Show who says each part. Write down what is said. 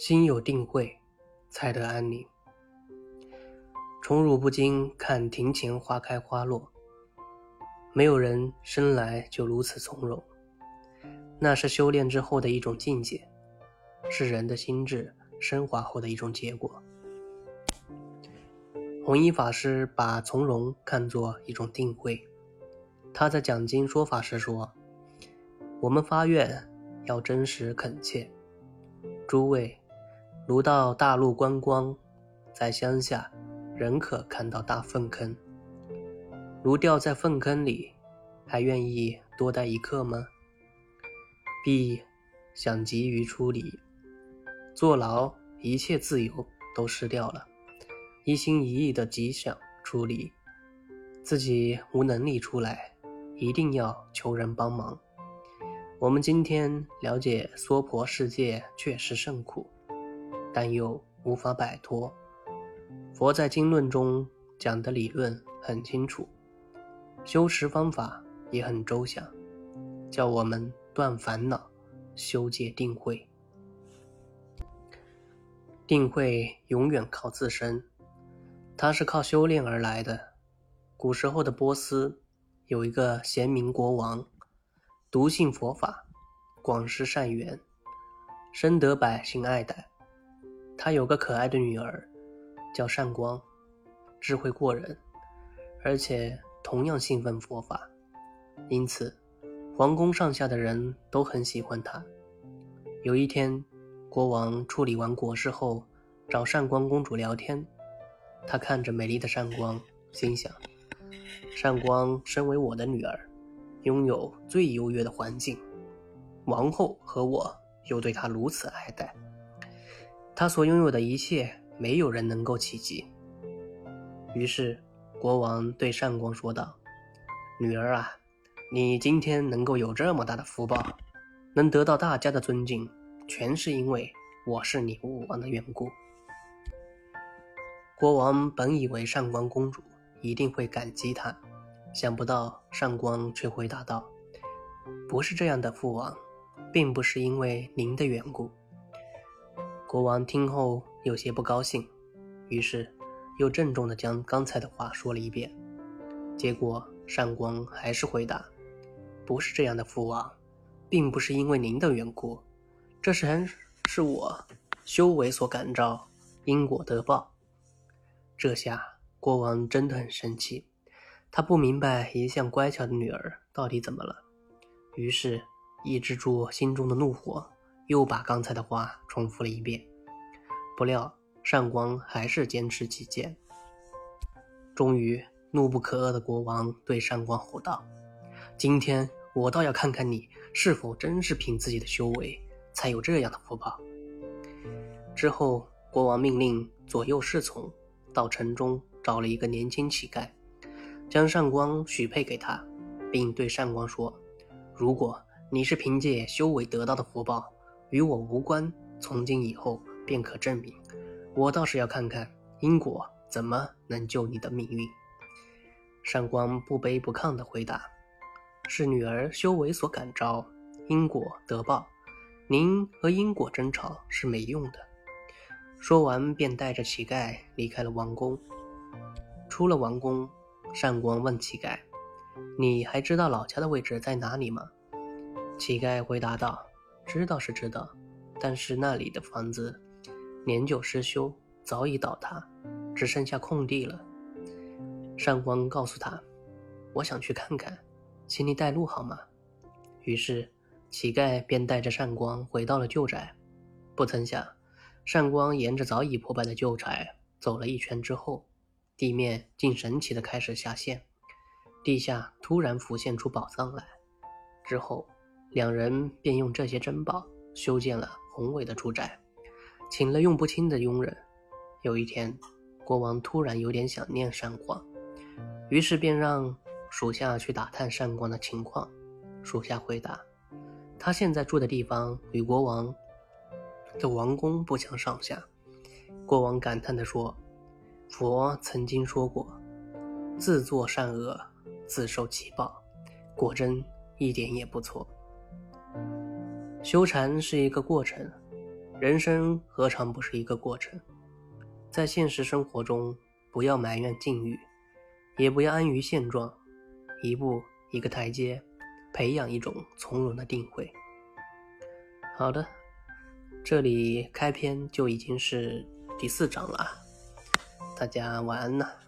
Speaker 1: 心有定慧，才得安宁。宠辱不惊，看庭前花开花落。没有人生来就如此从容，那是修炼之后的一种境界，是人的心智升华后的一种结果。弘一法师把从容看作一种定慧，他在讲经说法时说：“我们发愿要真实恳切，诸位。”如到大陆观光，在乡下仍可看到大粪坑。如掉在粪坑里，还愿意多待一刻吗？必想急于出离，坐牢，一切自由都失掉了。一心一意的急想出离，自己无能力出来，一定要求人帮忙。我们今天了解娑婆世界，确实甚苦。但又无法摆脱。佛在经论中讲的理论很清楚，修持方法也很周详，叫我们断烦恼、修戒定慧。定慧永远靠自身，它是靠修炼而来的。古时候的波斯有一个贤明国王，笃信佛法，广施善缘，深得百姓爱戴。他有个可爱的女儿，叫善光，智慧过人，而且同样信奉佛法，因此皇宫上下的人都很喜欢他。有一天，国王处理完国事后，找善光公主聊天。他看着美丽的善光，心想：善光身为我的女儿，拥有最优越的环境，王后和我又对她如此爱戴。他所拥有的一切，没有人能够企及。于是，国王对善光说道：“女儿啊，你今天能够有这么大的福报，能得到大家的尊敬，全是因为我是你武王的缘故。”国王本以为上官公主一定会感激他，想不到上官却回答道：“不是这样的，父王，并不是因为您的缘故。”国王听后有些不高兴，于是又郑重地将刚才的话说了一遍。结果善光还是回答：“不是这样的，父王，并不是因为您的缘故，这是是我修为所感召，因果得报。”这下国王真的很生气，他不明白一向乖巧的女儿到底怎么了，于是抑制住心中的怒火。又把刚才的话重复了一遍，不料善光还是坚持己见。终于，怒不可遏的国王对善光吼道：“今天我倒要看看你是否真是凭自己的修为才有这样的福报。”之后，国王命令左右侍从到城中找了一个年轻乞丐，将善光许配给他，并对善光说：“如果你是凭借修为得到的福报，”与我无关，从今以后便可证明。我倒是要看看因果怎么能救你的命运。善光不卑不亢地回答：“是女儿修为所感召，因果得报。您和因果争吵是没用的。”说完，便带着乞丐离开了王宫。出了王宫，善光问乞丐：“你还知道老家的位置在哪里吗？”乞丐回答道。知道是知道，但是那里的房子年久失修，早已倒塌，只剩下空地了。善光告诉他：“我想去看看，请你带路好吗？”于是乞丐便带着善光回到了旧宅。不曾想，善光沿着早已破败的旧宅走了一圈之后，地面竟神奇的开始下陷，地下突然浮现出宝藏来。之后。两人便用这些珍宝修建了宏伟的住宅，请了用不清的佣人。有一天，国王突然有点想念善光，于是便让属下去打探善光的情况。属下回答：“他现在住的地方与国王的王宫不相上下。”国王感叹地说：“佛曾经说过，自作善恶，自受其报，果真一点也不错。”修禅是一个过程，人生何尝不是一个过程？在现实生活中，不要埋怨境遇，也不要安于现状，一步一个台阶，培养一种从容的定慧。好的，这里开篇就已经是第四章了，大家晚安了。